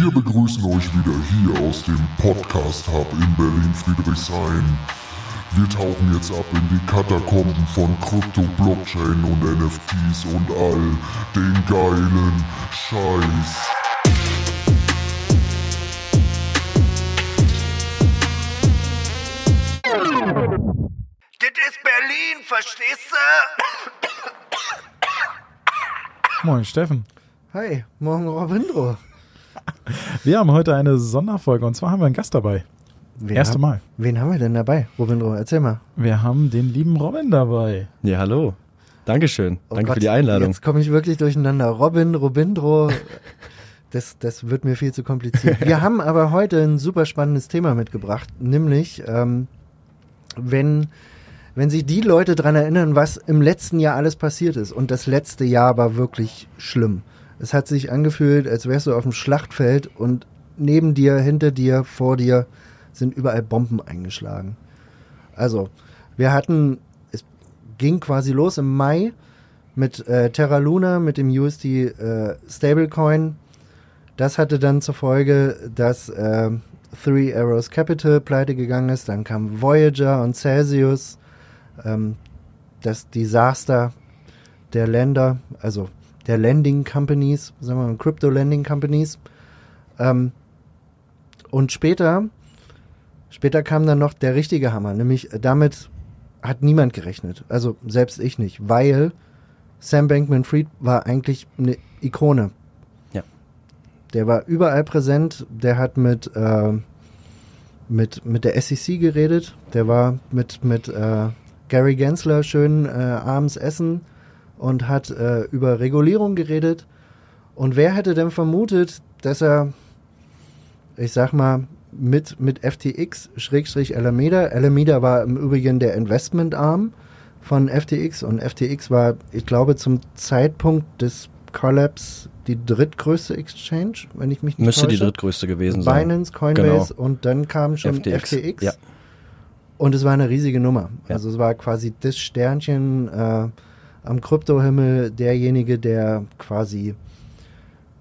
Wir begrüßen euch wieder hier aus dem Podcast Hub in Berlin-Friedrichshain. Wir tauchen jetzt ab in die Katakomben von Krypto, Blockchain und NFTs und all den geilen Scheiß. Das ist Berlin, verstehst du? Moin, Steffen. Hi, morgen Robindro. Wir haben heute eine Sonderfolge und zwar haben wir einen Gast dabei. Wen Erste haben- Mal. Wen haben wir denn dabei, Robindro? Erzähl mal. Wir haben den lieben Robin dabei. Ja, hallo. Dankeschön. Oh Danke Gott, für die Einladung. Jetzt komme ich wirklich durcheinander. Robin, Robindro. Das, das wird mir viel zu kompliziert. Wir haben aber heute ein super spannendes Thema mitgebracht, nämlich ähm, wenn, wenn sich die Leute dran erinnern, was im letzten Jahr alles passiert ist. Und das letzte Jahr war wirklich schlimm. Es hat sich angefühlt, als wärst du auf dem Schlachtfeld und neben dir, hinter dir, vor dir sind überall Bomben eingeschlagen. Also, wir hatten, es ging quasi los im Mai mit äh, Terra Luna, mit dem USD äh, Stablecoin. Das hatte dann zur Folge, dass äh, Three Arrows Capital pleite gegangen ist. Dann kam Voyager und Celsius. Ähm, das Desaster der Länder, also der Lending Companies, sagen wir mal, Crypto Lending Companies. Ähm, und später, später kam dann noch der richtige Hammer, nämlich äh, damit hat niemand gerechnet. Also selbst ich nicht, weil Sam Bankman Fried war eigentlich eine Ikone. Ja. Der war überall präsent, der hat mit, äh, mit, mit der SEC geredet, der war mit, mit äh, Gary Gensler schön äh, abends essen und hat äh, über Regulierung geredet. Und wer hätte denn vermutet, dass er, ich sag mal, mit, mit FTX, Schrägstrich Alameda, Alameda war im Übrigen der Investmentarm von FTX und FTX war, ich glaube, zum Zeitpunkt des Collapse die drittgrößte Exchange, wenn ich mich nicht Müsste die täusche. drittgrößte gewesen sein. Binance, Coinbase Genau. und dann kam schon FTX. FTX. Ja. Und es war eine riesige Nummer. Ja. Also es war quasi das Sternchen äh, am Kryptohimmel, derjenige, der quasi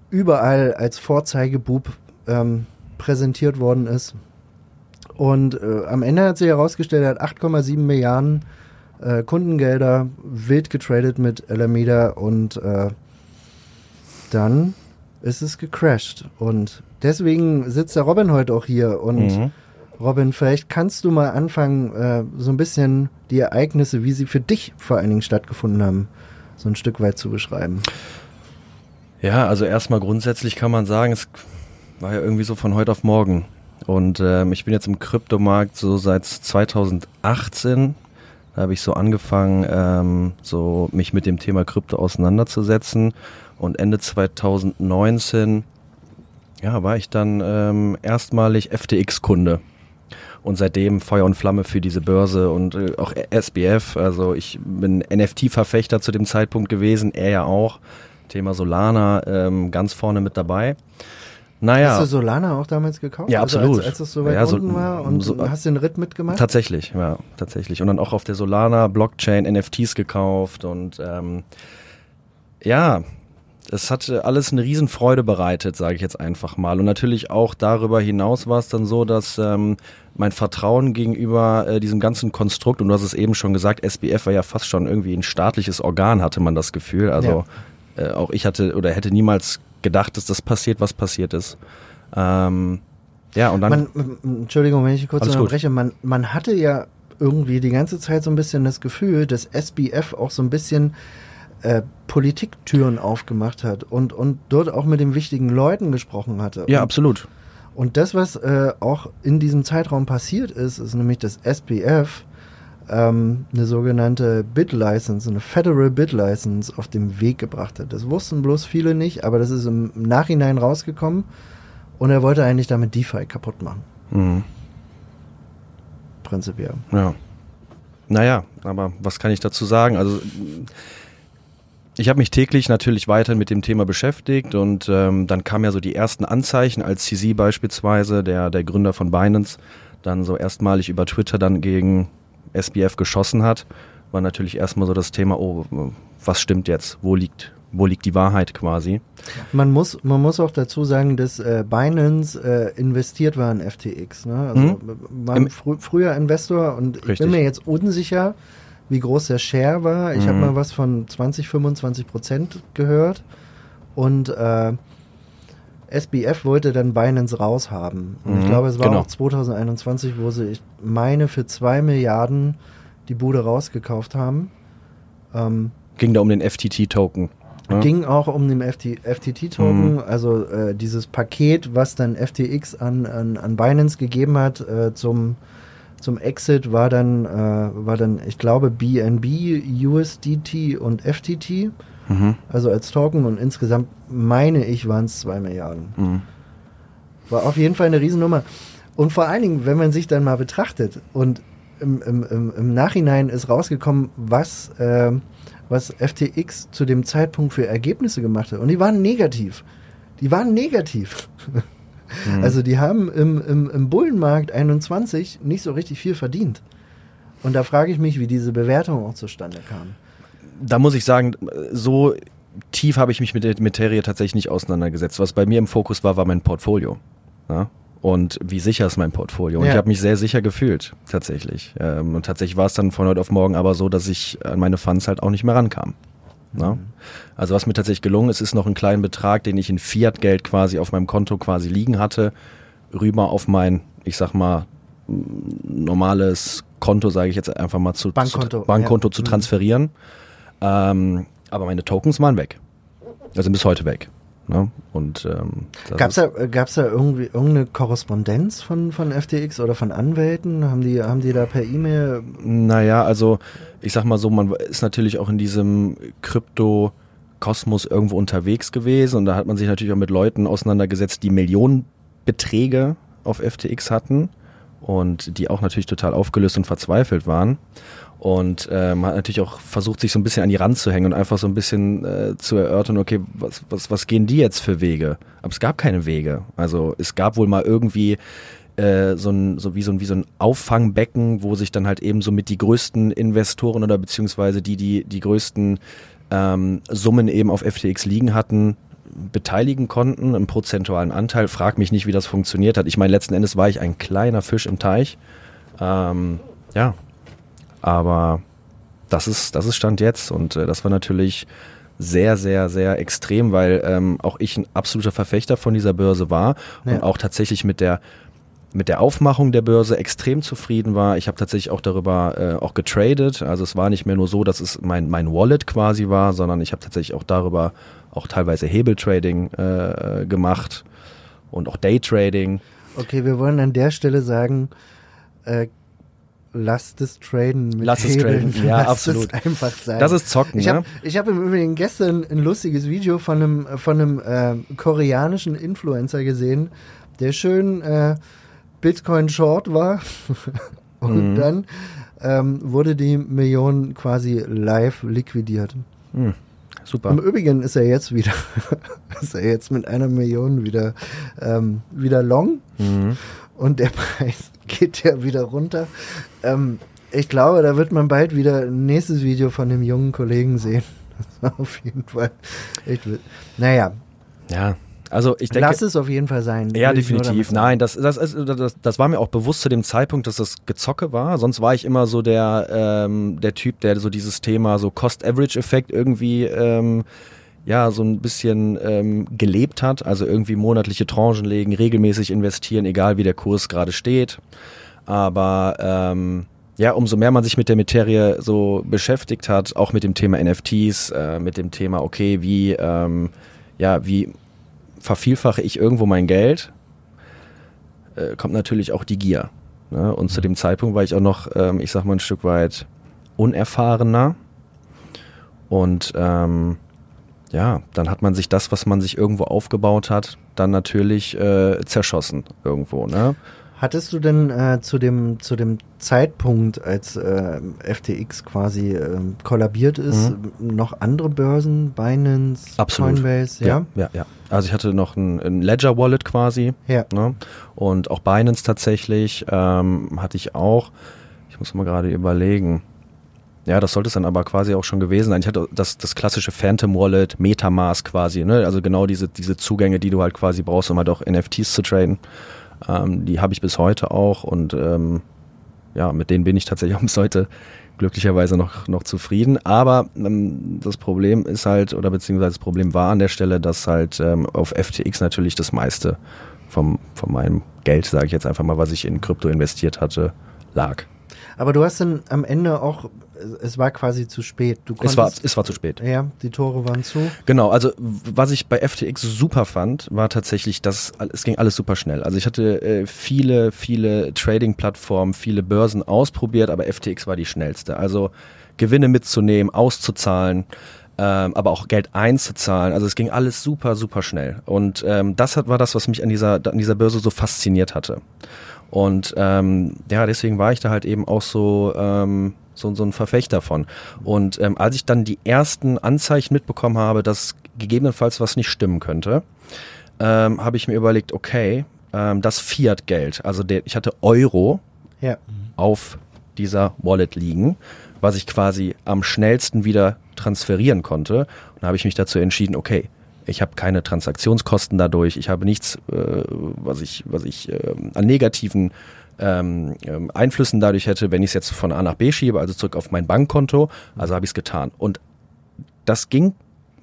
überall als Vorzeigebub ähm, präsentiert worden ist. Und äh, am Ende hat sich herausgestellt, er hat 8,7 Milliarden äh, Kundengelder wild getradet mit Alameda und äh, dann ist es gecrashed. Und deswegen sitzt der Robin heute auch hier. Und Mhm. Robin, vielleicht kannst du mal anfangen, äh, so ein bisschen die Ereignisse, wie sie für dich vor allen Dingen stattgefunden haben, so ein Stück weit zu beschreiben. Ja, also erstmal grundsätzlich kann man sagen, es war ja irgendwie so von heute auf morgen. Und ähm, ich bin jetzt im Kryptomarkt so seit 2018. Da habe ich so angefangen, ähm, so mich mit dem Thema Krypto auseinanderzusetzen. Und Ende 2019, ja, war ich dann ähm, erstmalig FTX-Kunde. Und seitdem Feuer und Flamme für diese Börse und äh, auch SBF. Also ich bin NFT-Verfechter zu dem Zeitpunkt gewesen, er ja auch. Thema Solana ähm, ganz vorne mit dabei. Naja, Hast du Solana auch damals gekauft? Ja, Also absolut. als, als es so weit Ja, so- unten war und so- hast den Ritt mitgemacht? tatsächlich, ja, tatsächlich. Und dann auch auf der Solana Blockchain NFTs gekauft und ähm, ja, es hat alles eine Riesenfreude bereitet, sage ich jetzt einfach mal. Und natürlich auch darüber hinaus war es dann so, dass ähm, mein Vertrauen gegenüber äh, diesem ganzen Konstrukt, und du hast es eben schon gesagt, SBF war ja fast schon irgendwie ein staatliches Organ, hatte man das Gefühl. Also äh, auch ich hatte oder hätte niemals gedacht, dass das passiert, was passiert ist. Ähm, ja, und dann. Man, Entschuldigung, wenn ich kurz unterbreche, man, man hatte ja irgendwie die ganze Zeit so ein bisschen das Gefühl, dass SBF auch so ein bisschen äh, Politiktüren aufgemacht hat und, und dort auch mit den wichtigen Leuten gesprochen hatte. ja, und, absolut. und das, was äh, auch in diesem Zeitraum passiert ist, ist nämlich, dass SBF ähm, eine sogenannte Bid-License, eine Federal Bid-License auf den Weg gebracht hat. Das wussten bloß viele nicht, aber das ist im Nachhinein rausgekommen und er wollte eigentlich damit DeFi kaputt machen, Mhm. prinzipiell. Ja. Naja, aber was kann ich dazu sagen? Also ich habe mich täglich natürlich weiter mit dem Thema beschäftigt und ähm, dann kamen ja so die ersten Anzeichen, als CZ beispielsweise, der, der Gründer von Binance, dann so erstmalig über Twitter dann gegen SBF geschossen hat, war natürlich erstmal so das Thema, oh, was stimmt jetzt? Wo liegt, wo liegt die Wahrheit quasi. Man muss, man muss auch dazu sagen, dass äh, Binance äh, investiert war in FTX. Ne? Also Mhm. war frü früher Investor und ich Richtig. bin mir jetzt unsicher, wie groß der Share war. Ich habe Mhm. mal was von 20, 25 Prozent gehört und äh, SBF wollte dann Binance raushaben. Und ich Mhm, glaube, es war genau. auch 2021, wo sie, ich meine, für zwei Milliarden die Bude rausgekauft haben. Ähm, Ging da um den FTT-Token. ne? Ging auch um den FT, FTT-Token, Mhm. also äh, dieses Paket, was dann FTX an, an, an Binance gegeben hat äh, zum, zum Exit, war dann, äh, war dann, ich glaube, BNB, USDT und FTT, Mhm. also als Token und insgesamt meine ich, waren es zwei Milliarden. Mhm. War auf jeden Fall eine Riesennummer. Und vor allen Dingen, wenn man sich dann mal betrachtet und im, im, im, im Nachhinein ist rausgekommen, was, ähm, was FTX zu dem Zeitpunkt für Ergebnisse gemacht hat. Und die waren negativ. Die waren negativ. Also die haben im, im, im Bullenmarkt 21 nicht so richtig viel verdient. Und da frage ich mich, wie diese Bewertung auch zustande kam. da muss ich sagen, so tief habe ich mich mit der Materie tatsächlich nicht auseinandergesetzt. Was bei mir im Fokus war, war mein Portfolio. Ja? Und wie sicher ist mein Portfolio? Und Ja. ich habe mich sehr sicher gefühlt, tatsächlich. Ähm, und tatsächlich war es dann von heute auf morgen aber so, dass ich an meine Funds halt auch nicht mehr rankam. Ja? Also was mir tatsächlich gelungen ist, ist noch ein kleinen Betrag, den ich in Fiat-Geld quasi auf meinem Konto quasi liegen hatte, rüber auf mein, ich sag mal, normales Konto, sage ich jetzt einfach mal zu Bankkonto, zu, Bankkonto ja. zu Mhm. transferieren. Ähm, aber meine Tokens waren weg. Also bis heute weg. Ne? Und ähm, Gab es da, gab's da irgendwie irgendeine Korrespondenz von, von FTX oder von Anwälten? Haben die, haben die da per E-Mail Naja, also ich sag mal so, man ist natürlich auch in diesem Krypto-Kosmos irgendwo unterwegs gewesen und da hat man sich natürlich auch mit Leuten auseinandergesetzt, die Millionenbeträge auf FTX hatten und die auch natürlich total aufgelöst und verzweifelt waren. Und äh, man hat natürlich auch versucht, sich so ein bisschen an die Rand zu hängen und einfach so ein bisschen äh, zu erörtern, okay, was, was, was gehen die jetzt für Wege? Aber es gab keine Wege. Also es gab wohl mal irgendwie äh, so ein, so wie so ein, wie so ein Auffangbecken, wo sich dann halt eben so mit die größten Investoren oder beziehungsweise die, die die größten ähm, Summen eben auf FTX liegen hatten, beteiligen konnten, im prozentualen Anteil. Frag mich nicht, wie das funktioniert hat. Ich meine, letzten Endes war ich ein kleiner Fisch im Teich. Ähm, ja, aber das ist, das ist Stand jetzt und äh, das war natürlich sehr, sehr, sehr extrem, weil ähm, auch ich ein absoluter Verfechter von dieser Börse war Ja. und auch tatsächlich mit der mit der Aufmachung der Börse extrem zufrieden war. Ich habe tatsächlich auch darüber äh, auch getradet. Also es war nicht mehr nur so, dass es mein, mein Wallet quasi war, sondern ich habe tatsächlich auch darüber auch teilweise Hebeltrading äh, gemacht und auch Daytrading. Okay, wir wollen an der Stelle sagen, äh, lasst es traden mit Lass es traden, ja, Lasst absolut. Es einfach sein. Das ist Zocken, ich ne? habe ich hab im Übrigen gestern ein lustiges Video von einem, von einem äh, koreanischen Influencer gesehen, der schön äh, Bitcoin Short war. Und Mhm. dann ähm, wurde die Million quasi live liquidiert. Super. Im Übrigen ist er jetzt wieder, ist er jetzt mit einer Million wieder, ähm, wieder long Mhm. und der Preis geht ja wieder runter. Ähm, ich glaube, da wird man bald wieder ein nächstes Video von dem jungen Kollegen sehen. Das war auf jeden Fall echt wild. Naja, Ja, also ich denke. lass es auf jeden Fall sein. Ja, definitiv. Nein, das, das, ist- das, das war mir auch bewusst zu dem Zeitpunkt, dass das Gezocke war. Sonst war ich immer so der, ähm, der Typ, der so dieses Thema so Cost-Average-Effekt irgendwie ähm, ja so ein bisschen ähm, gelebt hat. Also irgendwie monatliche Tranchen legen, regelmäßig investieren, egal wie der Kurs gerade steht. Aber ähm, ja, umso mehr man sich mit der Materie so beschäftigt hat, auch mit dem Thema NFTs, äh, mit dem Thema, okay, wie, ähm, ja, wie vervielfache ich irgendwo mein Geld, äh, kommt natürlich auch die Gier. Ne? Und zu dem Zeitpunkt war ich auch noch, ähm, ich sag mal, ein Stück weit unerfahrener. Und ähm, ja, dann hat man sich das, was man sich irgendwo aufgebaut hat, dann natürlich äh, zerschossen irgendwo. Ne? Hattest du denn äh, zu, dem, zu dem Zeitpunkt, als äh, FTX quasi äh, kollabiert ist, noch andere Börsen, Binance, Mhm. Absolut. Coinbase? Ja. ja, ja. Also ich hatte noch ein, ein Ledger Wallet quasi. Ja. Ne? Und auch Binance tatsächlich ähm, hatte ich auch. Ich muss mal gerade überlegen. Ja, das sollte es dann aber quasi auch schon gewesen sein. Ich hatte das, das klassische Phantom Wallet, Metamask quasi, ne? Also genau diese, diese Zugänge, die du halt quasi brauchst, um halt auch NFTs zu traden. Ähm, die habe ich bis heute auch und ähm, ja, mit denen bin ich tatsächlich auch bis heute glücklicherweise noch, noch zufrieden. Aber ähm, das Problem ist halt, oder beziehungsweise das Problem war an der Stelle, dass halt ähm, auf FTX natürlich das meiste vom, von meinem Geld, sage ich jetzt einfach mal, was ich in Krypto investiert hatte, lag. Aber du hast dann am Ende auch, es war quasi zu spät. Du Es war, konntest- es war zu spät. Ja, die Tore waren zu. Genau, also was ich bei FTX super fand, war tatsächlich, dass es ging alles super schnell. Also ich hatte äh, viele, viele Trading-Plattformen, viele Börsen ausprobiert, aber FTX war die schnellste. Also Gewinne mitzunehmen, auszuzahlen, ähm, aber auch Geld einzuzahlen. Also es ging alles super, super schnell. Und ähm, das hat, war das, was mich an dieser, an dieser Börse so fasziniert hatte. Und ähm, ja, deswegen war ich da halt eben auch so, ähm, so, so ein Verfechter von. Und ähm, als ich dann die ersten Anzeichen mitbekommen habe, dass gegebenenfalls was nicht stimmen könnte, ähm, habe ich mir überlegt, okay, ähm, das Fiat-Geld, also der, ich hatte Euro Ja. auf dieser Wallet liegen, was ich quasi am schnellsten wieder transferieren konnte. Und da habe ich mich dazu entschieden, okay, ich habe keine Transaktionskosten dadurch, ich habe nichts, äh, was ich, was ich äh, an negativen ähm, ähm, Einflüssen dadurch hätte, wenn ich es jetzt von A nach B schiebe, also zurück auf mein Bankkonto. Also habe ich es getan. Und das ging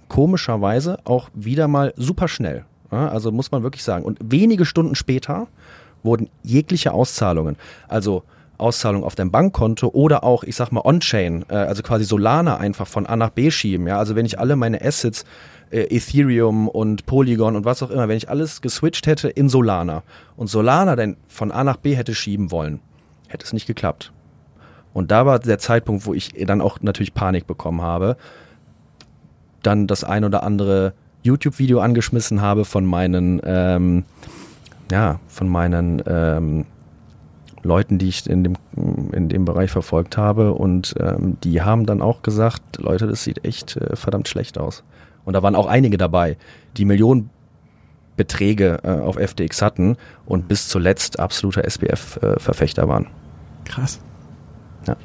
komischerweise auch wieder mal super schnell. Also muss man wirklich sagen. Und wenige Stunden später wurden jegliche Auszahlungen, also Auszahlungen auf dein Bankkonto oder auch, ich sag mal, On-Chain, äh, also quasi Solana einfach von A nach B schieben. Ja, also wenn ich alle meine Assets, äh, Ethereum und Polygon und was auch immer, wenn ich alles geswitcht hätte in Solana und Solana dann von A nach B hätte schieben wollen, hätte es nicht geklappt. Und da war der Zeitpunkt, wo ich dann auch natürlich Panik bekommen habe, dann das ein oder andere YouTube-Video angeschmissen habe von meinen, ähm, ja, von meinen ähm, Leuten, die ich in dem, in dem Bereich verfolgt habe. Und ähm, die haben dann auch gesagt, Leute, das sieht echt äh, verdammt schlecht aus. Und da waren auch einige dabei, die Millionenbeträge äh, auf FTX hatten und bis zuletzt absoluter SBF-Verfechter waren. Krass. Ja.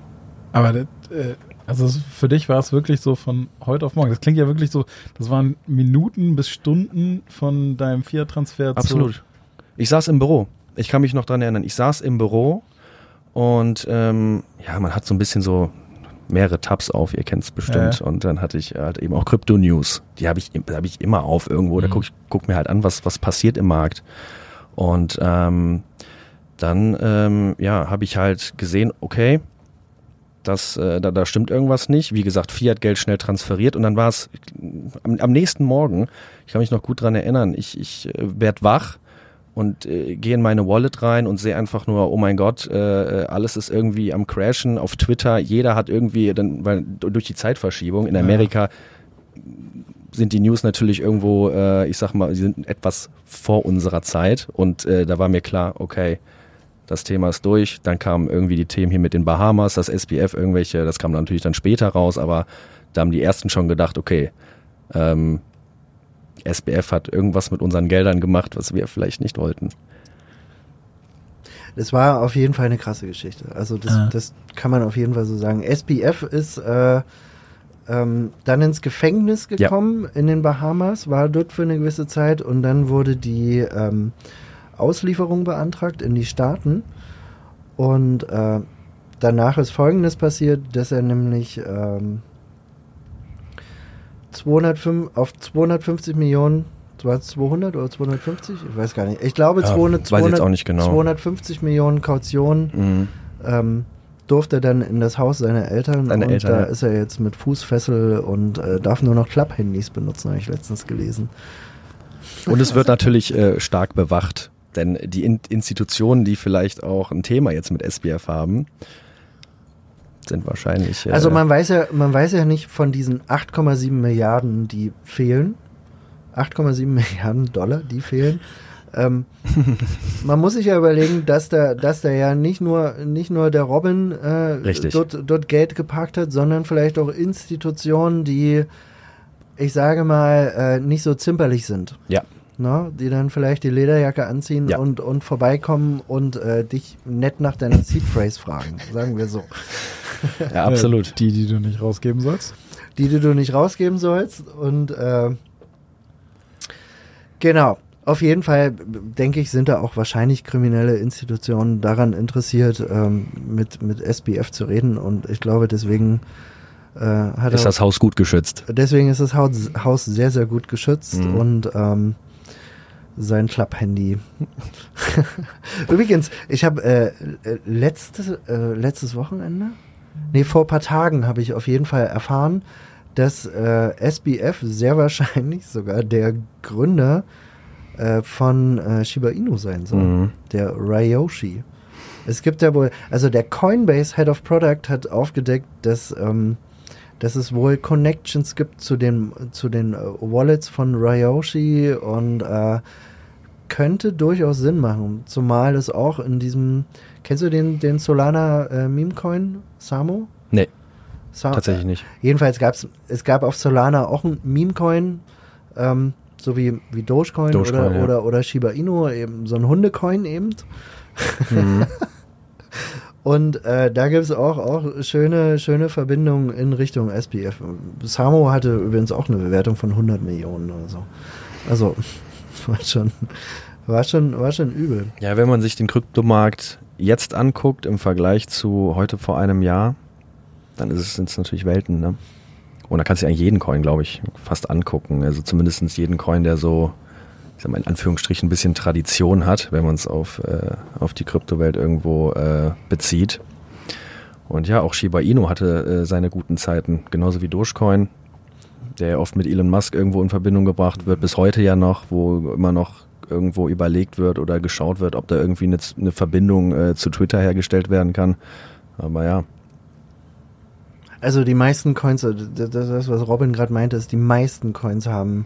Aber das, äh, also für dich war es wirklich so von heute auf morgen. Das klingt ja wirklich so, das waren Minuten bis Stunden von deinem Fiat-Transfer zu. Absolut. Ich saß im Büro. Ich kann mich noch dran erinnern. Ich saß im Büro und ähm, ja, man hat so ein bisschen so mehrere Tabs auf, ihr kennt es bestimmt. Ja. Und dann hatte ich halt eben auch Crypto News. Die habe ich, hab ich immer auf irgendwo. Da Mhm. guck ich guck mir halt an, was, was passiert im Markt. Und ähm, dann ähm, ja, habe ich halt gesehen, okay, das, äh, da, da stimmt irgendwas nicht. Wie gesagt, Fiat-Geld schnell transferiert und dann war es am, am nächsten Morgen, ich kann mich noch gut dran erinnern, ich, ich äh, werd wach und äh, gehe in meine Wallet rein und sehe einfach nur, oh mein Gott, äh, äh, alles ist irgendwie am Crashen auf Twitter. Jeder hat irgendwie, dann, weil durch die Zeitverschiebung in Amerika sind die News natürlich irgendwo, äh, ich sag mal, sie sind etwas vor unserer Zeit und äh, da war mir klar, okay, das Thema ist durch. Dann kamen irgendwie die Themen hier mit den Bahamas, das SPF, irgendwelche, das kam natürlich dann später raus, aber da haben die ersten schon gedacht, okay, ähm, SBF hat irgendwas mit unseren Geldern gemacht, was wir vielleicht nicht wollten. Das war auf jeden Fall eine krasse Geschichte. Also das, Ah. das kann man auf jeden Fall so sagen. SPF ist äh, ähm, dann ins Gefängnis Ja. gekommen in den Bahamas, war dort für eine gewisse Zeit und dann wurde die ähm, Auslieferung beantragt in die Staaten. Und äh, danach ist Folgendes passiert, dass er nämlich ähm, 205, auf 250 Millionen, war es 200 oder 250? Ich weiß gar nicht. Ich glaube Ja, 200, weiß ich jetzt 200, auch nicht genau. 250 Millionen Kaution Mhm. ähm, durfte dann in das Haus seiner Eltern Seine und Eltern, da ja. ist er jetzt mit Fußfessel und äh, darf nur noch Klapphandys benutzen, habe ich letztens gelesen. Und es wird natürlich äh, stark bewacht, denn die In Institutionen, die vielleicht auch ein Thema jetzt mit SBF haben, sind wahrscheinlich. Äh, Also man weiß ja, man weiß ja nicht von diesen 8,7 Milliarden, die fehlen. 8,7 Milliarden Dollar, die fehlen. Ähm, man muss sich ja überlegen, dass da, dass da ja nicht nur, nicht nur der Robin äh, dort, dort Geld geparkt hat, sondern vielleicht auch Institutionen, die, ich sage mal, äh, nicht so zimperlich sind. ja, ne, die dann vielleicht die Lederjacke anziehen Ja. und, und vorbeikommen und äh, dich nett nach deiner Seed Phrase fragen, sagen wir so. Ja, absolut. Äh, die, die du nicht rausgeben sollst. Die, die du nicht rausgeben sollst. Und äh, genau. Auf jeden Fall, denke ich, sind da auch wahrscheinlich kriminelle Institutionen daran interessiert, ähm, mit, mit SBF zu reden. Und ich glaube, deswegen äh, hat Ist er das Haus gut geschützt? Deswegen ist das Haus, Haus sehr, sehr gut geschützt Mhm. und ähm, sein Klapphandy. Übrigens, ich habe äh, äh, letztes, äh, letztes Wochenende, nee, vor ein paar Tagen habe ich auf jeden Fall erfahren, dass äh, SBF sehr wahrscheinlich sogar der Gründer äh, von äh, Shiba Inu sein soll, Mhm. der Ryoshi. Es gibt ja wohl, also der Coinbase Head of Product hat aufgedeckt, dass, ähm, dass es wohl Connections gibt zu den, zu den äh, Wallets von Ryoshi und äh, könnte durchaus Sinn machen. Zumal es auch in diesem, kennst du den, den Solana äh, Meme Coin, Samo? Nee, Sa tatsächlich nicht. Jedenfalls gab es, gab auf Solana auch ein Meme-Coin, ähm, so wie, wie Dogecoin, Dogecoin, oder, ja. oder, oder Shiba Inu, eben so ein Hundecoin eben. Mhm. Und äh, da gibt es auch, auch schöne, schöne Verbindungen in Richtung SPF. Samo hatte übrigens auch eine Bewertung von 100 Millionen oder so. Also, war schon, war schon, war schon übel. Ja, wenn man sich den Kryptomarkt jetzt anguckt im Vergleich zu heute vor einem Jahr, dann sind es natürlich Welten, ne? Und da kannst du ja jeden Coin, glaube ich, fast angucken. Also zumindest jeden Coin, der so, ich sag mal, in Anführungsstrichen ein bisschen Tradition hat, wenn man es auf, äh, auf die Kryptowelt irgendwo äh, bezieht. Und ja, auch Shiba Inu hatte äh, seine guten Zeiten, genauso wie Dogecoin, der oft mit Elon Musk irgendwo in Verbindung gebracht wird, bis heute ja noch, wo immer noch irgendwo überlegt wird oder geschaut wird, ob da irgendwie eine, eine Verbindung äh, zu Twitter hergestellt werden kann. Aber ja, Also die meisten Coins, das, das was Robin gerade meinte, ist, die meisten Coins haben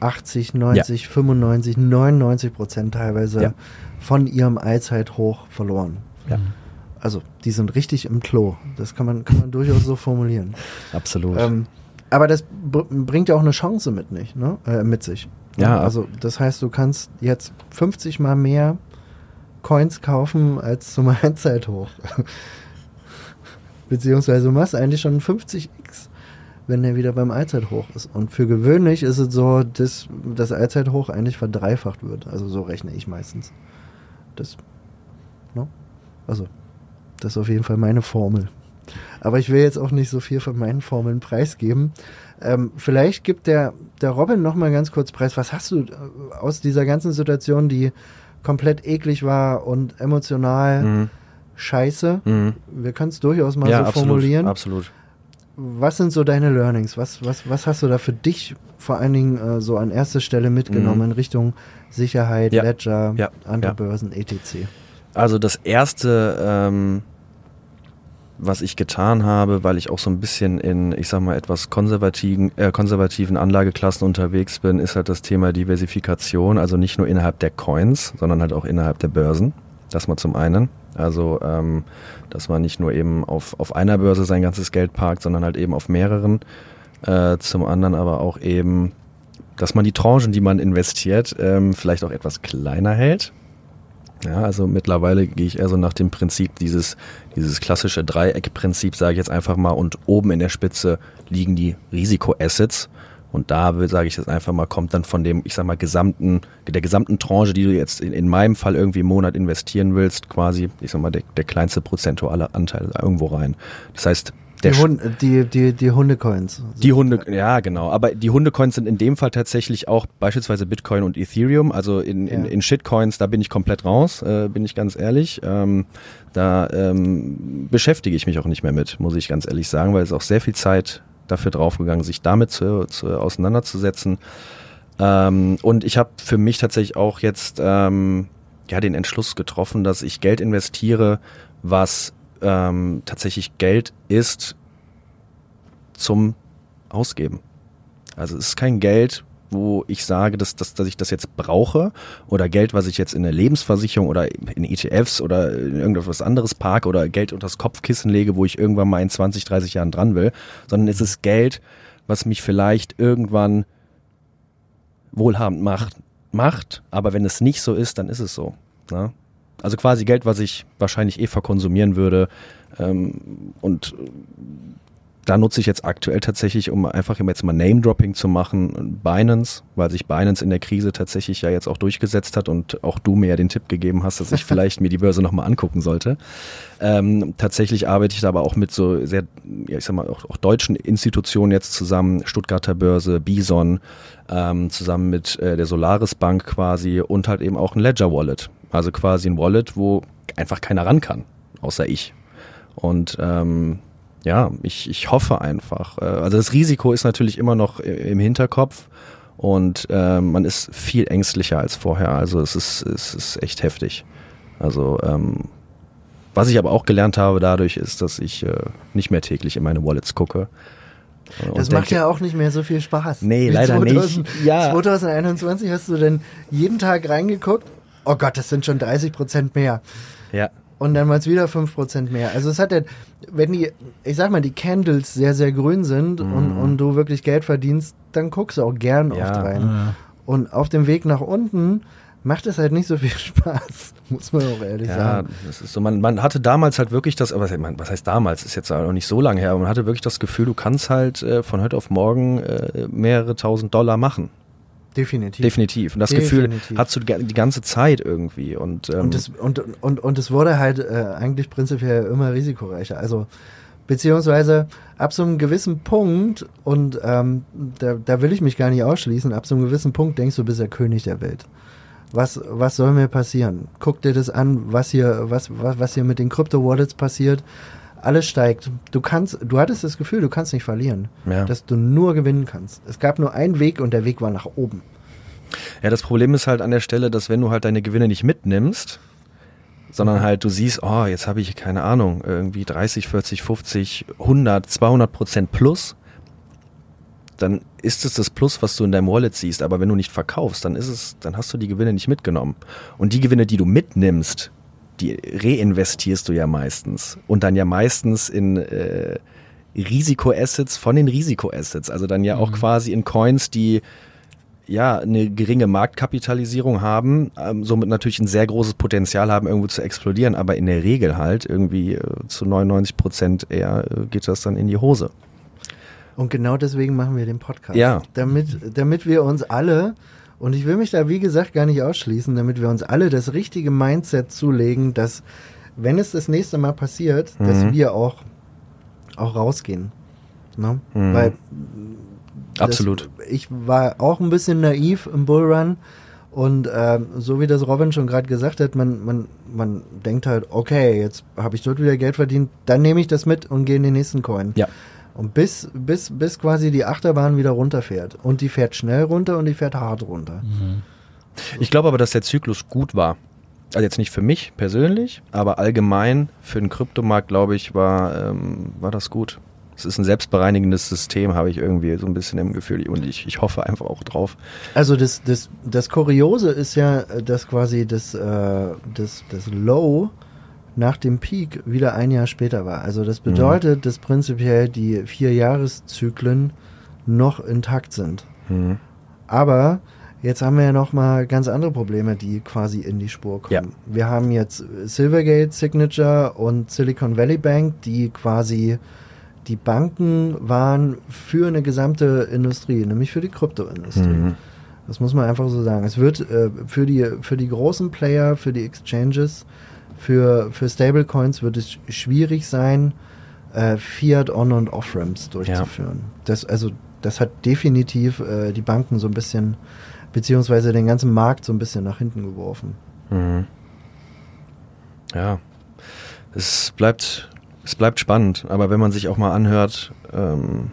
80, 90, 95, 99 Prozent teilweise Ja. von ihrem Allzeithoch verloren. Ja. Also die sind richtig im Klo. Das kann man, kann man durchaus so formulieren. absolut. Ähm, aber das br bringt ja auch eine Chance mit, nicht, ne? äh, mit sich. Ja. Also das heißt, du kannst jetzt 50 mal mehr Coins kaufen als zum Allzeithoch. Beziehungsweise du machst eigentlich schon 50x, wenn der wieder beim Allzeithoch ist. Und für gewöhnlich ist es so, dass das Allzeithoch eigentlich verdreifacht wird. Also so rechne ich meistens. Das, ne? Also, das ist auf jeden Fall meine Formel. Aber ich will jetzt auch nicht so viel von meinen Formeln preisgeben. Ähm, vielleicht gibt der, der Robin noch mal ganz kurz preis. Was hast du äh, aus dieser ganzen Situation, die komplett eklig war und emotional Mhm. scheiße? Mhm. Wir können es durchaus mal Ja, so absolut, formulieren. absolut. Was sind so deine Learnings? Was, was, was hast du da für dich vor allen Dingen äh, so an erster Stelle mitgenommen Mhm. in Richtung Sicherheit, Ja. Ledger, Ja. andere Ja. Börsen, etc.? Also das erste, ähm, was ich getan habe, weil ich auch so ein bisschen in, ich sag mal, etwas konservativen, äh, konservativen Anlageklassen unterwegs bin, ist halt das Thema Diversifikation. Also nicht nur innerhalb der Coins, sondern halt auch innerhalb der Börsen. Das mal zum einen. Also, ähm, dass man nicht nur eben auf, auf einer Börse sein ganzes Geld parkt, sondern halt eben auf mehreren. Äh, zum anderen aber auch eben, dass man die Tranchen, die man investiert, ähm, vielleicht auch etwas kleiner hält. Ja, also mittlerweile gehe ich eher so nach dem Prinzip dieses, dieses klassische Dreieckprinzip, sage ich jetzt einfach mal, und oben in der Spitze liegen die Risikoassets. Und da will- sage ich jetzt einfach mal, kommt dann von dem, ich sag mal, gesamten, der gesamten Tranche, die du jetzt in, in meinem Fall irgendwie im Monat investieren willst, quasi, ich sag mal, der, der kleinste prozentuale Anteil irgendwo rein. Das heißt, der Die, Sch- Hund, die, die, die Hundecoins. die Hunde, ja genau, aber die Hundecoins sind in dem Fall tatsächlich auch beispielsweise Bitcoin und Ethereum, also in, in, Ja. in Shitcoins, da bin ich komplett raus, äh, bin ich ganz ehrlich. Ähm, da ähm, beschäftige ich mich auch nicht mehr mit, muss ich ganz ehrlich sagen, weil es auch sehr viel Zeit dafür draufgegangen, sich damit zu, zu auseinanderzusetzen. Ähm, und ich habe für mich tatsächlich auch jetzt ähm, ja den Entschluss getroffen, dass ich Geld investiere, was ähm, tatsächlich Geld ist zum Ausgeben. Also es ist kein Geld, wo ich sage, dass, dass, dass ich das jetzt brauche oder Geld, was ich jetzt in eine Lebensversicherung oder in ETFs oder in irgendetwas anderes parke oder Geld unters Kopfkissen lege, wo ich irgendwann mal in 20, 30 Jahren dran will, sondern es ist Geld, was mich vielleicht irgendwann wohlhabend macht, macht, aber wenn es nicht so ist, dann ist es so. Ne? Also quasi Geld, was ich wahrscheinlich eh verkonsumieren würde. Ähm, und da nutze ich jetzt aktuell tatsächlich, um einfach jetzt mal Name-Dropping zu machen, Binance, weil sich Binance in der Krise tatsächlich ja jetzt auch durchgesetzt hat und auch du mir ja den Tipp gegeben hast, dass ich vielleicht mir die Börse nochmal angucken sollte. Ähm, tatsächlich arbeite ich da aber auch mit so sehr, ja, ich sag mal, auch, auch deutschen Institutionen jetzt zusammen, Stuttgarter Börse, Bison, ähm, zusammen mit äh, der Solaris Bank quasi und halt eben auch ein Ledger Wallet. Also quasi ein Wallet, wo einfach keiner ran kann, außer ich. Und ähm, ja, ich, ich hoffe einfach. Äh, also das Risiko ist natürlich immer noch im Hinterkopf und äh, man ist viel ängstlicher als vorher. Also es ist, es ist echt heftig. Also ähm, was ich aber auch gelernt habe dadurch ist, dass ich äh, nicht mehr täglich in meine Wallets gucke. Das macht denke, ja auch nicht mehr so viel Spaß. Nee, Wie leider 2000, nicht. Ja. 2021 hast du denn jeden Tag reingeguckt? Oh Gott, das sind schon 30 Prozent mehr. Ja und dann mal es wieder 5% mehr. Also es hat ja, wenn die, ich sag mal, die Candles sehr, sehr grün sind mhm. und, und du wirklich Geld verdienst, dann guckst du auch gern ja. oft rein. Ja. Und auf dem Weg nach unten macht es halt nicht so viel Spaß, muss man auch ehrlich ja, sagen. Ja, das ist so, man, man hatte damals halt wirklich das, aber was heißt damals, ist jetzt auch noch nicht so lange her, aber man hatte wirklich das Gefühl, du kannst halt äh, von heute auf morgen äh, mehrere tausend Dollar machen. Definitiv. Definitiv. Und das Definitiv. Gefühl hast du die ganze Zeit irgendwie. Und, ähm und, es, und, und, und es wurde halt äh, eigentlich prinzipiell immer risikoreicher. Also beziehungsweise ab so einem gewissen Punkt, und ähm, da, da will ich mich gar nicht ausschließen, ab so einem gewissen Punkt denkst du, bist der König der Welt. Was, was soll mir passieren? Guck dir das an, was hier, was, was, was hier mit den Krypto-Wallets passiert. Alles steigt. Du kannst, du hattest das Gefühl, du kannst nicht verlieren. Ja. Dass du nur gewinnen kannst. Es gab nur einen Weg und der Weg war nach oben. Ja, das Problem ist halt an der Stelle, dass wenn du halt deine Gewinne nicht mitnimmst, sondern halt du siehst, oh, jetzt habe ich keine Ahnung, irgendwie 30, 40, 50, 100, 200 Prozent plus, dann ist es das Plus, was du in deinem Wallet siehst. Aber wenn du nicht verkaufst, dann ist es, dann hast du die Gewinne nicht mitgenommen. Und die Gewinne, die du mitnimmst, die reinvestierst du ja meistens und dann ja meistens in äh, Risikoassets von den Risikoassets, also dann ja auch mhm. quasi in Coins, die ja eine geringe Marktkapitalisierung haben, ähm, somit natürlich ein sehr großes Potenzial haben, irgendwo zu explodieren, aber in der Regel halt irgendwie äh, zu 99 Prozent eher äh, geht das dann in die Hose. Und genau deswegen machen wir den Podcast. Ja. Damit, damit wir uns alle und ich will mich da, wie gesagt, gar nicht ausschließen, damit wir uns alle das richtige Mindset zulegen, dass, wenn es das nächste Mal passiert, mhm. dass wir auch, auch rausgehen. Ne? Mhm. Weil. Absolut. Das, ich war auch ein bisschen naiv im Bullrun. Und ähm, so wie das Robin schon gerade gesagt hat, man, man, man denkt halt, okay, jetzt habe ich dort wieder Geld verdient, dann nehme ich das mit und gehe in den nächsten Coin. Ja. Und bis, bis, bis quasi die Achterbahn wieder runterfährt. Und die fährt schnell runter und die fährt hart runter. Mhm. Ich glaube aber, dass der Zyklus gut war. Also jetzt nicht für mich persönlich, aber allgemein für den Kryptomarkt, glaube ich, war, ähm, war das gut. Es ist ein selbstbereinigendes System, habe ich irgendwie so ein bisschen im Gefühl. Und ich, ich hoffe einfach auch drauf. Also das, das, das Kuriose ist ja, dass quasi das, äh, das, das Low nach dem Peak wieder ein Jahr später war. Also das bedeutet, mhm. dass prinzipiell die vier Jahreszyklen noch intakt sind. Mhm. Aber jetzt haben wir ja noch mal ganz andere Probleme, die quasi in die Spur kommen. Ja. Wir haben jetzt Silvergate, Signature und Silicon Valley Bank, die quasi die Banken waren für eine gesamte Industrie, nämlich für die Kryptoindustrie. Mhm. Das muss man einfach so sagen. Es wird äh, für, die, für die großen Player, für die Exchanges für, für Stablecoins wird es schwierig sein, äh, Fiat On- und Off-Ramps durchzuführen. Ja. Das, also, das hat definitiv äh, die Banken so ein bisschen, beziehungsweise den ganzen Markt so ein bisschen nach hinten geworfen. Mhm. Ja, es bleibt, es bleibt spannend, aber wenn man sich auch mal anhört, ähm,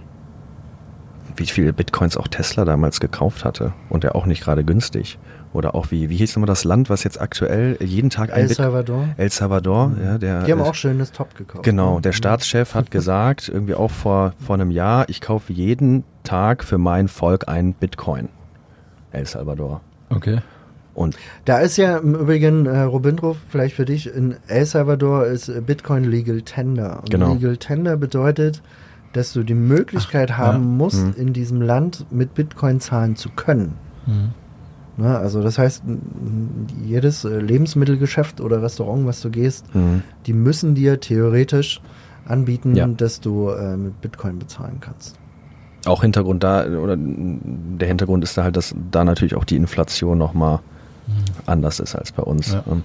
wie viele Bitcoins auch Tesla damals gekauft hatte und der auch nicht gerade günstig. Oder auch wie, wie hieß nochmal das Land, was jetzt aktuell jeden Tag ein El Bit Salvador. El Salvador, mhm. ja, der. Die haben auch schönes Top gekauft. Genau, ne? der mhm. Staatschef hat gesagt, irgendwie auch vor, vor einem Jahr, ich kaufe jeden Tag für mein Volk einen Bitcoin. El Salvador. Okay. Und da ist ja im Übrigen, äh, Robindro, vielleicht für dich, in El Salvador ist Bitcoin Legal Tender. Und genau. Legal Tender bedeutet, dass du die Möglichkeit Ach, haben ja. musst, mhm. in diesem Land mit Bitcoin zahlen zu können. Mhm. Ne? Also das heißt, jedes äh, Lebensmittelgeschäft oder Restaurant, was du gehst, Mhm. die müssen dir theoretisch anbieten, Ja. dass du äh, mit Bitcoin bezahlen kannst. Auch Hintergrund da, oder der Hintergrund ist da halt, dass da natürlich auch die Inflation nochmal anders ist als bei uns. Ja. Ähm,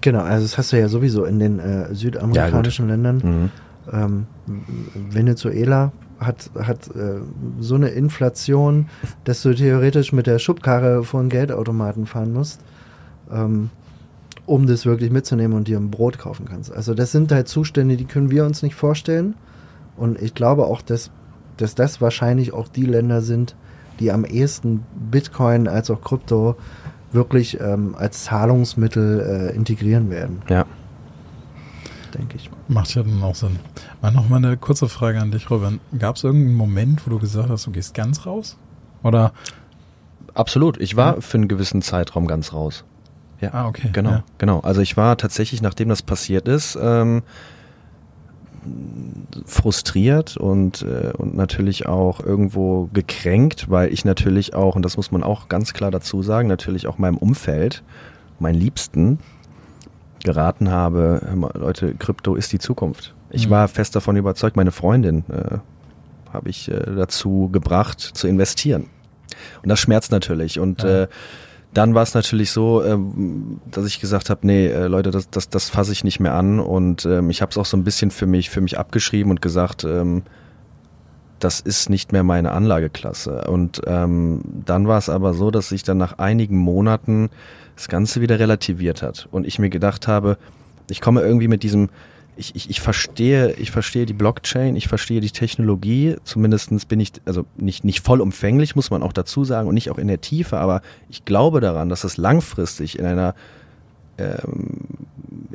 Genau, also das hast du ja sowieso in den äh, südamerikanischen Ländern. Mhm. Ähm, Venezuela hat, hat äh, so eine Inflation, dass du theoretisch mit der Schubkarre vor einen Geldautomaten fahren musst, ähm, um das wirklich mitzunehmen und dir ein Brot kaufen kannst. Also das sind halt Zustände, die können wir uns nicht vorstellen. Und ich glaube auch, dass, dass das wahrscheinlich auch die Länder sind, die am ehesten Bitcoin als auch Krypto wirklich ähm, als Zahlungsmittel äh, integrieren werden, Ja. Denke ich. Macht ja dann auch Sinn. Mal noch mal eine kurze Frage an dich, Robin. Gab es irgendeinen Moment, wo du gesagt hast, du gehst ganz raus? Oder? Absolut. Ich war für einen gewissen Zeitraum ganz raus. Ja. Ah, okay. Genau, Ja. genau. Also ich war tatsächlich, nachdem das passiert ist, ähm, frustriert und, äh, und natürlich auch irgendwo gekränkt, weil ich natürlich auch, und das muss man auch ganz klar dazu sagen, natürlich auch meinem Umfeld, meinen Liebsten, geraten habe, mal, Leute, Krypto ist die Zukunft. Ich Mhm. war fest davon überzeugt, meine Freundin äh, habe ich äh, dazu gebracht, zu investieren. Und das schmerzt natürlich. Und Ja. äh, dann war es natürlich so, ähm, dass ich gesagt habe, nee, äh, Leute, das, das, das fasse ich nicht mehr an. Und ähm, ich habe es auch so ein bisschen für mich, für mich abgeschrieben und gesagt, ähm, das ist nicht mehr meine Anlageklasse. Und ähm, dann war es aber so, dass sich dann nach einigen Monaten das Ganze wieder relativiert hat. Und ich mir gedacht habe, ich komme irgendwie mit diesem, ich, ich, ich verstehe, ich verstehe die Blockchain, ich verstehe die Technologie, zumindestens bin ich, also nicht, nicht vollumfänglich, muss man auch dazu sagen, und nicht auch in der Tiefe, aber ich glaube daran, dass es langfristig in einer ähm,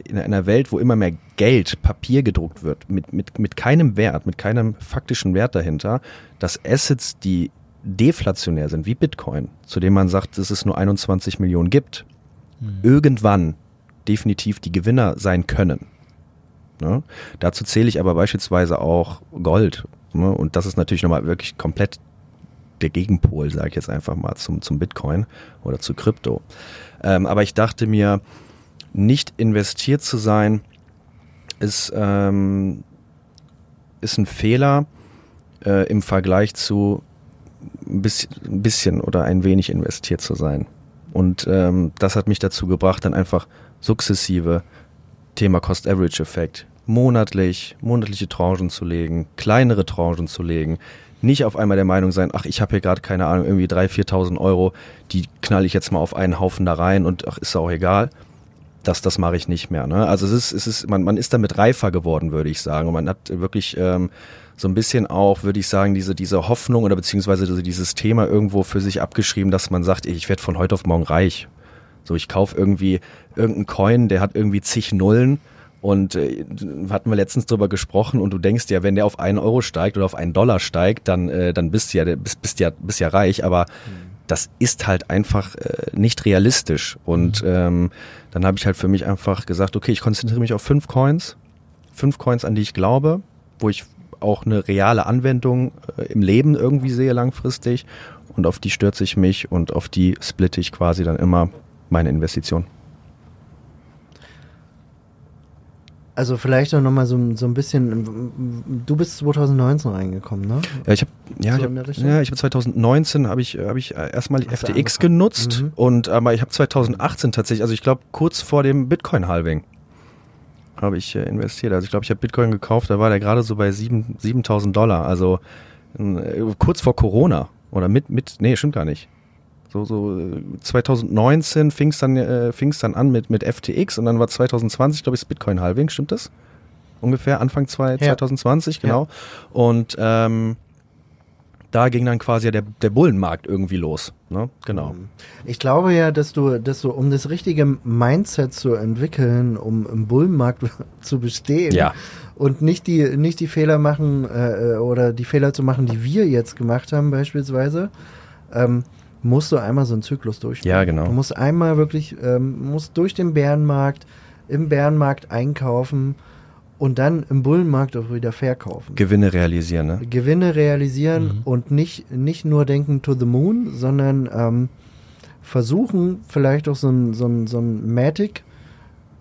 in einer Welt, wo immer mehr Geld, Papier gedruckt wird, mit, mit, mit keinem Wert, mit keinem faktischen Wert dahinter, dass Assets, die deflationär sind, wie Bitcoin, zu dem man sagt, dass es nur 21 Millionen gibt, irgendwann definitiv die Gewinner sein können. Ne? Dazu zähle ich aber beispielsweise auch Gold. Ne? Und das ist natürlich nochmal wirklich komplett der Gegenpol, sage ich jetzt einfach mal, zum, zum Bitcoin oder zu Krypto. Ähm, aber ich dachte mir, nicht investiert zu sein, ist, ähm, ist ein Fehler äh, im Vergleich zu ein bisschen, oder ein wenig investiert zu sein. Und ähm, das hat mich dazu gebracht, dann einfach sukzessive Thema Cost-Average-Effekt monatlich, monatliche Tranchen zu legen, kleinere Tranchen zu legen, nicht auf einmal der Meinung sein, ach, ich habe hier gerade keine Ahnung, irgendwie 3.000, 4.000 Euro, die knall ich jetzt mal auf einen Haufen da rein und ach, ist auch egal. Das, das mache ich nicht mehr. Ne? Also es ist, es ist, man, man ist damit reifer geworden, würde ich sagen. Und man hat wirklich ähm, so ein bisschen auch, würde ich sagen, diese, diese Hoffnung oder beziehungsweise diese- dieses Thema irgendwo für sich abgeschrieben, dass man sagt, ich werde von heute auf morgen reich. So, ich kaufe irgendwie irgendeinen Coin, der hat irgendwie zig Nullen und äh, hatten wir letztens drüber gesprochen und du denkst ja, wenn der auf einen Euro steigt oder auf einen Dollar steigt, dann, äh, dann bist du ja, bist, bist ja, bist ja reich, aber das ist halt einfach äh, nicht realistisch. Und ähm, dann habe ich halt für mich einfach gesagt, okay, ich konzentriere mich auf fünf Coins, fünf Coins, an die ich glaube, wo ich auch eine reale Anwendung äh, im Leben irgendwie sehe langfristig und auf die stürze ich mich und auf die splitte ich quasi dann immer meine Investition. Also vielleicht auch nochmal so, so ein bisschen, du bist 2019 reingekommen, ne? Ja, ich habe ja, So ich hab, ja, ich habe 2019 habe ich habe ich erstmal Hast du FTX genutzt Mhm. und aber ich habe 2018 tatsächlich, also ich glaube kurz vor dem Bitcoin Halving habe ich äh, investiert. Also ich glaube, ich habe Bitcoin gekauft, da war der gerade so bei 7 7000 Dollar, also äh, kurz vor Corona oder mit mit nee, stimmt gar nicht. So, so äh, 2019 fing es dann, äh, fing's dann an mit, mit FTX und dann war 2020, glaube ich, das Bitcoin-Halving, stimmt das? Ungefähr Anfang zwei, Ja. 2020, genau. Und ähm, da ging dann quasi der, der Bullenmarkt irgendwie los. Ne? Genau. Ich glaube ja, dass du, dass du, um das richtige Mindset zu entwickeln, um im Bullenmarkt zu bestehen Ja. und nicht die, nicht die Fehler machen äh, oder die Fehler zu machen, die wir jetzt gemacht haben beispielsweise, ähm, musst du einmal so einen Zyklus durchführen. Ja, genau. Du musst einmal wirklich, ähm, musst durch den Bärenmarkt, im Bärenmarkt einkaufen und dann im Bullenmarkt auch wieder verkaufen. Gewinne realisieren, ne? Gewinne realisieren Mhm. und nicht, nicht nur denken to the moon, sondern ähm, versuchen, vielleicht auch so ein, so ein, so ein Matic.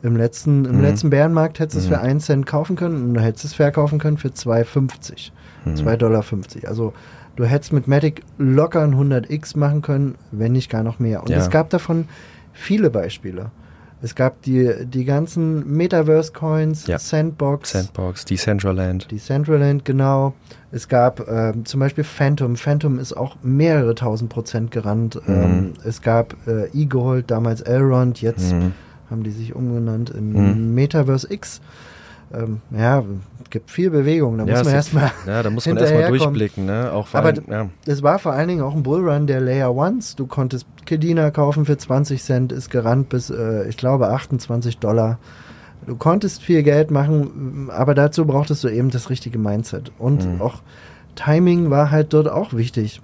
Im letzten, im Mhm. letzten Bärenmarkt hättest du es Mhm. für 1 Cent kaufen können und du hättest es verkaufen können für 2,50. Mhm. 2,50 Dollar. Also du hättest mit Matic locker ein 100x machen können, wenn nicht gar noch mehr. Und Ja. es gab davon viele Beispiele. Es gab die, die ganzen Metaverse-Coins, Ja. Sandbox, Sandbox, Decentraland. Decentraland, genau. Es gab ähm, zum Beispiel Phantom. Phantom ist auch mehrere tausend Prozent gerannt. Mhm. Ähm, es gab äh, E-Gold, damals Elrond, jetzt Mhm. haben die sich umgenannt in Mhm. Metaverse X. Ähm, ja, gibt viel Bewegung. Da Ja, muss man erstmal. Ja, da muss man erstmal durchblicken, ne? Auch Aber allem, ja. Es war vor allen Dingen auch ein Bullrun der Layer Ones. Du konntest Kedina kaufen für 20 Cent, ist gerannt bis, äh, ich glaube, 28 Dollar. Du konntest viel Geld machen, aber dazu brauchtest du eben das richtige Mindset. Und Mhm. auch Timing war halt dort auch wichtig.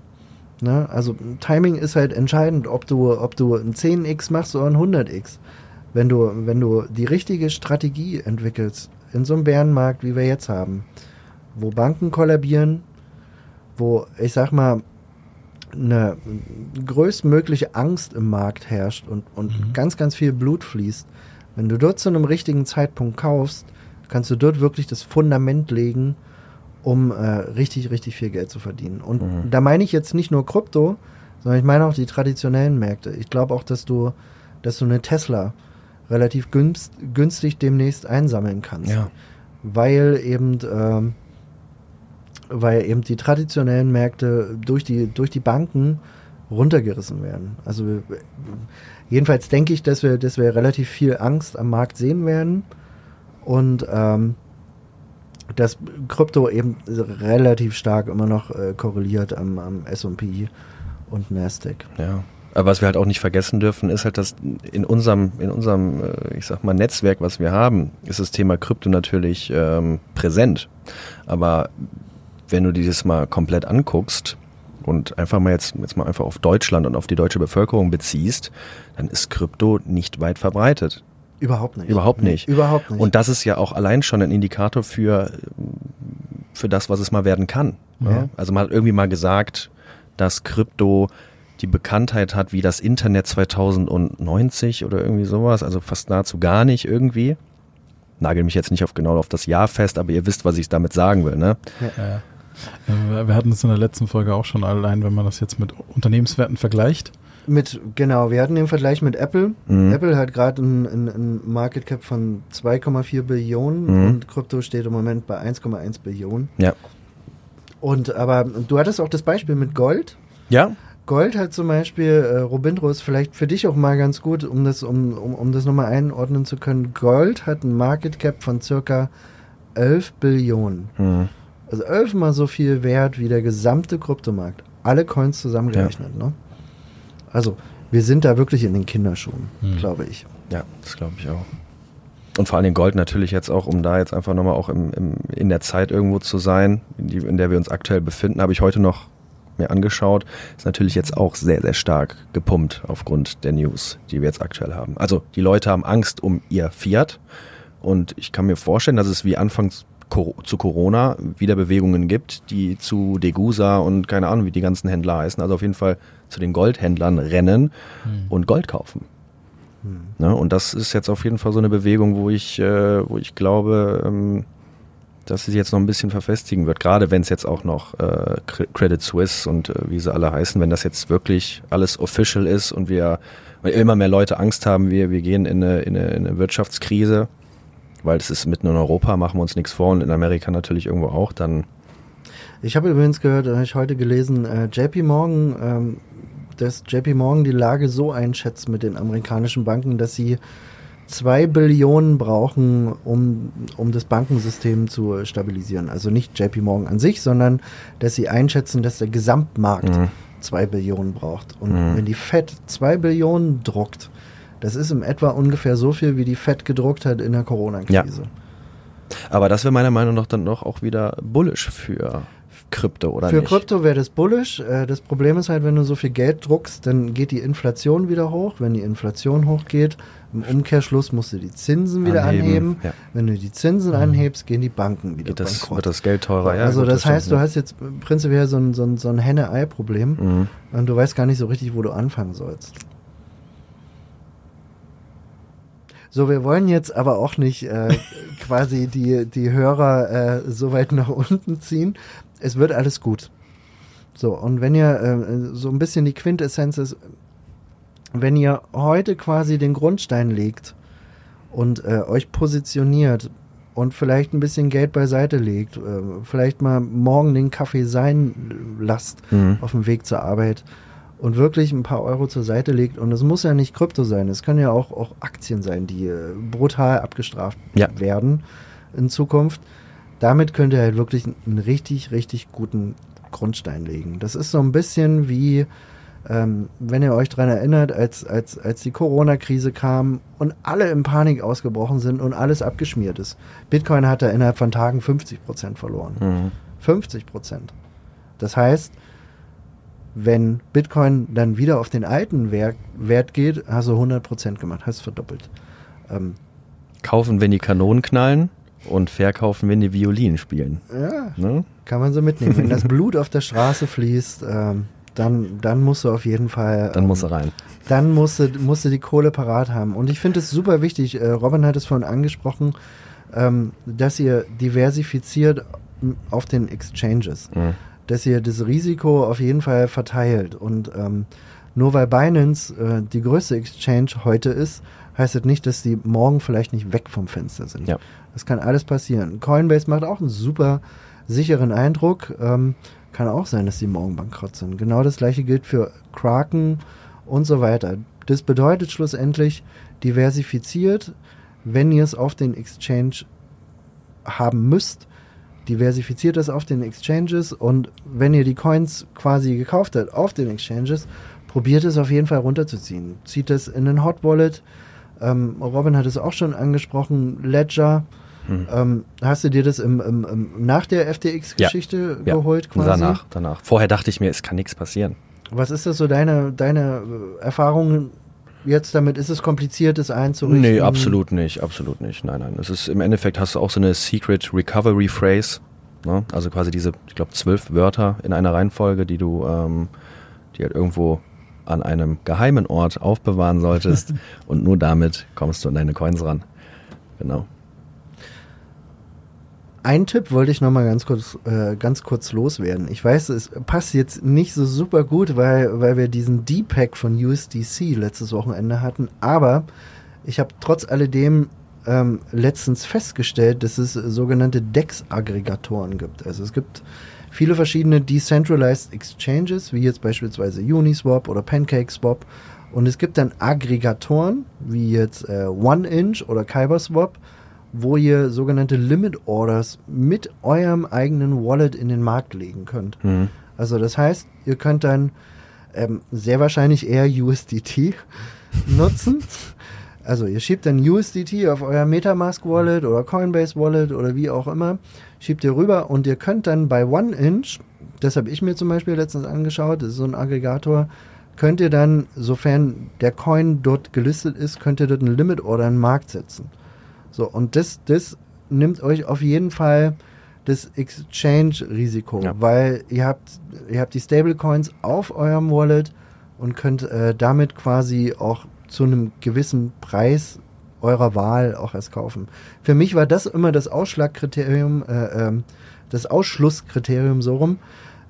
Ne? Also Timing ist halt entscheidend, ob du, ob du ein 10x machst oder ein 100x. Wenn du, wenn du die richtige Strategie entwickelst, in so einem Bärenmarkt, wie wir jetzt haben, wo Banken kollabieren, wo, ich sag mal, eine größtmögliche Angst im Markt herrscht und, und ganz, ganz viel Blut fließt. Wenn du dort zu einem richtigen Zeitpunkt kaufst, kannst du dort wirklich das Fundament legen, um äh, richtig, richtig viel Geld zu verdienen. Und Mhm. da meine ich jetzt nicht nur Krypto, sondern ich meine auch die traditionellen Märkte. Ich glaube auch, dass du, dass du eine Tesla relativ günst, günstig demnächst einsammeln kannst ja. weil eben ähm, weil eben die traditionellen Märkte durch die durch die Banken runtergerissen werden. Also wir- jedenfalls denke ich, dass wir dass wir relativ viel Angst am Markt sehen werden und ähm, dass Krypto eben relativ stark immer noch äh, korreliert am, am S&P und Nasdaq. Ja. Aber was wir halt auch nicht vergessen dürfen, ist halt, dass in unserem, in unserem, äh, ich sag mal, Netzwerk, was wir haben, ist das Thema Krypto natürlich ähm, präsent. Aber wenn du dir das mal komplett anguckst und einfach mal jetzt, jetzt mal einfach auf Deutschland und auf die deutsche Bevölkerung beziehst, dann ist Krypto nicht weit verbreitet. Überhaupt nicht. Überhaupt nicht. Überhaupt nicht. Und das ist ja auch allein schon ein Indikator für, für das, was es mal werden kann. Ja. Also man hat irgendwie mal gesagt, dass Krypto die Bekanntheit hat wie das Internet 2090 oder irgendwie sowas, also fast nahezu gar nicht irgendwie. Nagel mich jetzt nicht auf genau auf das Jahr fest, aber ihr wisst, was ich damit sagen will, ne? Ja. Äh, Wir hatten es in der letzten Folge auch schon allein, wenn man das jetzt mit Unternehmenswerten vergleicht. Mit, genau, wir hatten den Vergleich mit Apple. Mhm. Apple hat gerade ein, ein, ein Market Cap von 2,4 Billionen Mhm. und Krypto steht im Moment bei 1,1 Billionen. Ja. Und aber du hattest auch das Beispiel mit Gold. Ja? Gold hat zum Beispiel, äh, Robindro ist vielleicht für dich auch mal ganz gut, um das, um, um, um das nochmal einordnen zu können. Gold hat ein Market Cap von circa 11 Billionen. Hm. Also elfmal so viel wert wie der gesamte Kryptomarkt. Alle Coins zusammengerechnet, ne? Also, wir sind da wirklich in den Kinderschuhen, Hm. glaube ich. Ja, das glaube ich auch. Und vor allem Gold natürlich jetzt auch, um da jetzt einfach nochmal auch im, im, in der Zeit irgendwo zu sein, in, die, in der wir uns aktuell befinden, habe ich heute noch mir angeschaut, ist natürlich jetzt auch sehr, sehr stark gepumpt aufgrund der News, die wir jetzt aktuell haben. Also die Leute haben Angst um ihr Fiat und ich kann mir vorstellen, dass es wie anfangs zu Corona wieder Bewegungen gibt, die zu Degusa und keine Ahnung, wie die ganzen Händler heißen, also auf jeden Fall zu den Goldhändlern rennen und Gold kaufen. Ne? Und das ist jetzt auf jeden Fall so eine Bewegung, wo ich, äh, wo ich glaube, ähm, dass sie jetzt noch ein bisschen verfestigen wird. Gerade wenn es jetzt auch noch äh, Cre- Credit Suisse und äh, wie sie alle heißen, wenn das jetzt wirklich alles official ist und wir immer mehr Leute Angst haben, wir, wir gehen in eine, in, eine, in eine Wirtschaftskrise, weil es ist mitten in Europa, machen wir uns nichts vor und in Amerika natürlich irgendwo auch, dann Ich habe übrigens gehört, habe ich heute gelesen, äh, JP Morgan, ähm, dass JP Morgan die Lage so einschätzt mit den amerikanischen Banken, dass sie zwei Billionen brauchen, um, um das Bankensystem zu stabilisieren. Also nicht JP Morgan an sich, sondern dass sie einschätzen, dass der Gesamtmarkt Mhm. zwei Billionen braucht. Und Mhm. wenn die Fed zwei Billionen druckt, das ist im etwa ungefähr so viel, wie die Fed gedruckt hat in der Corona-Krise. Aber das wäre meiner Meinung nach dann doch auch wieder bullish für Krypto, oder Für nicht? Krypto wäre das bullish. Äh, Das Problem ist halt, wenn du so viel Geld druckst, dann geht die Inflation wieder hoch. Wenn die Inflation hochgeht, im Umkehrschluss musst du die Zinsen wieder Anheben, anheben. ja. Wenn du die Zinsen anhebst, gehen die Banken wieder Geht das, bankrott. wird das Geld teurer? Ja, also gut, das, heißt, du hast jetzt prinzipiell so ein, so ein, so ein Henne-Ei-Problem Mhm. und du weißt gar nicht so richtig, wo du anfangen sollst. So, wir wollen jetzt aber auch nicht äh, quasi die, die Hörer äh, so weit nach unten ziehen. Es wird alles gut. So, und wenn ihr äh, so ein bisschen die Quintessenz ist, wenn ihr heute quasi den Grundstein legt und äh, euch positioniert und vielleicht ein bisschen Geld beiseite legt, äh, vielleicht mal morgen den Kaffee sein lasst Mhm. auf dem Weg zur Arbeit und wirklich ein paar Euro zur Seite legt und es muss ja nicht Krypto sein, es können ja auch, auch Aktien sein, die äh, brutal abgestraft Ja. werden in Zukunft. Damit könnt ihr halt wirklich einen richtig, richtig guten Grundstein legen. Das ist so ein bisschen wie, ähm, wenn ihr euch dran erinnert, als, als, als die Corona-Krise kam und alle in Panik ausgebrochen sind und alles abgeschmiert ist. Bitcoin hat da innerhalb von Tagen 50 Prozent verloren. Mhm. 50 Prozent. Das heißt, wenn Bitcoin dann wieder auf den alten Wert, Wert geht, hast du 100 Prozent gemacht, hast verdoppelt. Ähm, Kaufen, wenn die Kanonen knallen und verkaufen, wenn die Violinen spielen. ja, Ne? kann man so mitnehmen. Wenn das Blut auf der Straße fließt, ähm, dann, dann musst du auf jeden Fall. Dann ähm, muss er rein. dann musst du, musst du die Kohle parat haben. Und ich finde es super wichtig, äh, Robin hat es vorhin angesprochen, ähm, dass ihr diversifiziert auf den Exchanges. Mhm. Dass ihr das Risiko auf jeden Fall verteilt. Und ähm, nur weil Binance äh, die größte Exchange heute ist, heißt das nicht, dass die morgen vielleicht nicht weg vom Fenster sind. Ja. Das kann alles passieren. Coinbase macht auch einen super sicheren Eindruck. Ähm, kann auch sein, dass die morgen bankrott sind. Genau das gleiche gilt für Kraken und so weiter. Das bedeutet schlussendlich diversifiziert, wenn ihr es auf den Exchange haben müsst, diversifiziert es auf den Exchanges und wenn ihr die Coins quasi gekauft habt auf den Exchanges, probiert es auf jeden Fall runterzuziehen. Zieht es in den Hot Wallet. Ähm, Robin hat es auch schon angesprochen, Ledger. Hm. Ähm, hast du dir das im, im, im, nach der FTX-Geschichte Ja. geholt quasi? Danach, danach. Vorher dachte ich mir, es kann nichts passieren. Was ist das so deine, deine äh, Erfahrungen jetzt damit? Ist es kompliziert, das einzurichten? Nee, absolut nicht, absolut nicht. Nein, nein. Es ist im Endeffekt hast du auch so eine Secret Recovery Phrase. Ne? Also quasi diese, ich glaube, zwölf Wörter in einer Reihenfolge, die du, ähm, die halt irgendwo an einem geheimen Ort aufbewahren solltest. und nur damit kommst du an deine Coins ran. Genau. Ein Tipp wollte ich noch mal ganz kurz, äh, ganz kurz loswerden. Ich weiß, es passt jetzt nicht so super gut, weil, weil wir diesen D-Pack von USDC letztes Wochenende hatten. Aber ich habe trotz alledem ähm, letztens festgestellt, dass es sogenannte DEX-Aggregatoren gibt. Also es gibt viele verschiedene Decentralized Exchanges, wie jetzt beispielsweise Uniswap oder PancakeSwap. Und es gibt dann Aggregatoren, wie jetzt äh, OneInch oder KyberSwap, wo ihr sogenannte Limit Orders mit eurem eigenen Wallet in den Markt legen könnt. Mhm. Also das heißt, ihr könnt dann ähm, sehr wahrscheinlich eher USDT nutzen. Also ihr schiebt dann USDT auf euer Metamask Wallet oder Coinbase Wallet oder wie auch immer, schiebt ihr rüber und ihr könnt dann bei OneInch, das habe ich mir zum Beispiel letztens angeschaut, das ist so ein Aggregator, könnt ihr dann, sofern der Coin dort gelistet ist, könnt ihr dort einen Limit Order in den Markt setzen. So, und das, das nimmt euch auf jeden Fall das Exchange-Risiko, Ja. weil ihr habt, ihr habt die Stablecoins auf eurem Wallet und könnt äh, damit quasi auch zu einem gewissen Preis eurer Wahl auch erst kaufen. Für mich war das immer das Ausschlagkriterium, äh, ähm, das Ausschlusskriterium so rum,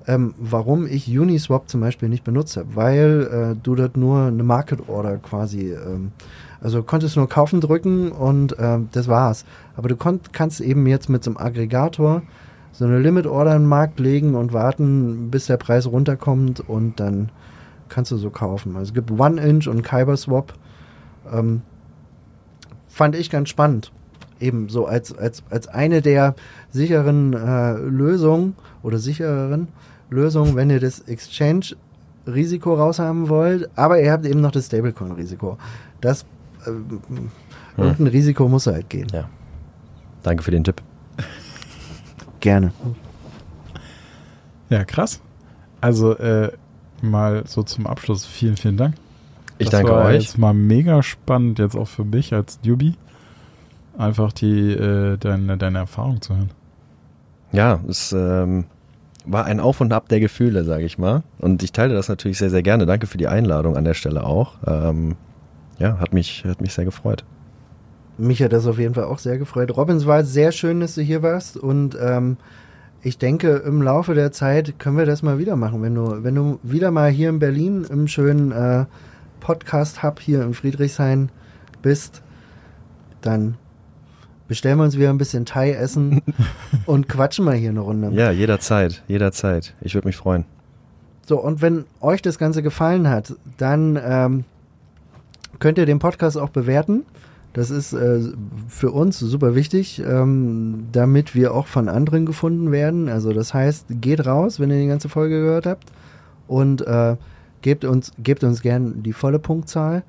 ähm, warum ich Uniswap zum Beispiel nicht benutzt habe, weil äh, du dort nur eine Market Order quasi, ähm, also konntest nur kaufen drücken und ähm, das war's. Aber du kannst eben jetzt mit so einem Aggregator so eine Limit Order in den Markt legen und warten, bis der Preis runterkommt und dann kannst du so kaufen. Also es gibt OneInch und KyberSwap. Ähm, fand ich ganz spannend. Eben so als, als, als eine der sicheren äh, Lösungen oder sichereren Lösungen, wenn ihr das Exchange-Risiko raushaben wollt, aber ihr habt eben noch das Stablecoin-Risiko. Das ähm, irgendein Risiko muss halt gehen. Ja. Danke für den Tipp. Gerne. Ja, krass. Also äh, mal so zum Abschluss vielen, vielen Dank. Ich das danke war euch. jetzt mal mega spannend, jetzt auch für mich als Newbie, einfach die äh, deine, deine Erfahrung zu hören. Ja, es ähm, war ein Auf und Ab der Gefühle, sage ich mal. Und ich teile das natürlich sehr, sehr gerne. Danke für die Einladung an der Stelle auch. Ähm, ja, hat mich, hat mich sehr gefreut. mich hat das auf jeden Fall auch sehr gefreut. Robin, es war sehr schön, dass du hier warst und ähm, ich denke, im Laufe der Zeit können wir das mal wieder machen. Wenn du, wenn du wieder mal hier in Berlin im schönen äh, Podcast-Hub hier in Friedrichshain bist, dann bestellen wir uns wieder ein bisschen Thai-Essen und quatschen mal hier eine Runde. Ja, jederzeit, jederzeit. Ich würde mich freuen. So, und wenn euch das Ganze gefallen hat, dann ähm, könnt ihr den Podcast auch bewerten. Das ist äh, für uns super wichtig, ähm, damit wir auch von anderen gefunden werden. Also das heißt, geht raus, wenn ihr die ganze Folge gehört habt und äh, gebt uns gebt uns gern die volle Punktzahl.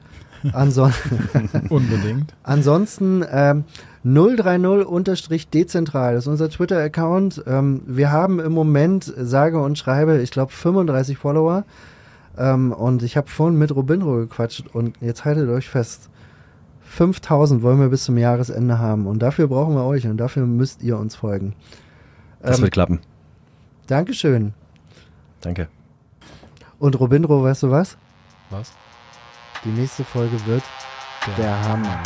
Anson Unbedingt. Ansonsten ähm, 030-dezentral das ist unser Twitter-Account. Ähm, wir haben im Moment, sage und schreibe, ich glaube 35 Follower. Ähm, und ich habe vorhin mit Robinro gequatscht und jetzt haltet euch fest. 5000 wollen wir bis zum Jahresende haben und dafür brauchen wir euch und dafür müsst ihr uns folgen. Das Ähm, wird klappen. Dankeschön. Danke. Und Robinro, weißt du was? Was? Die nächste Folge wird Der Hammer.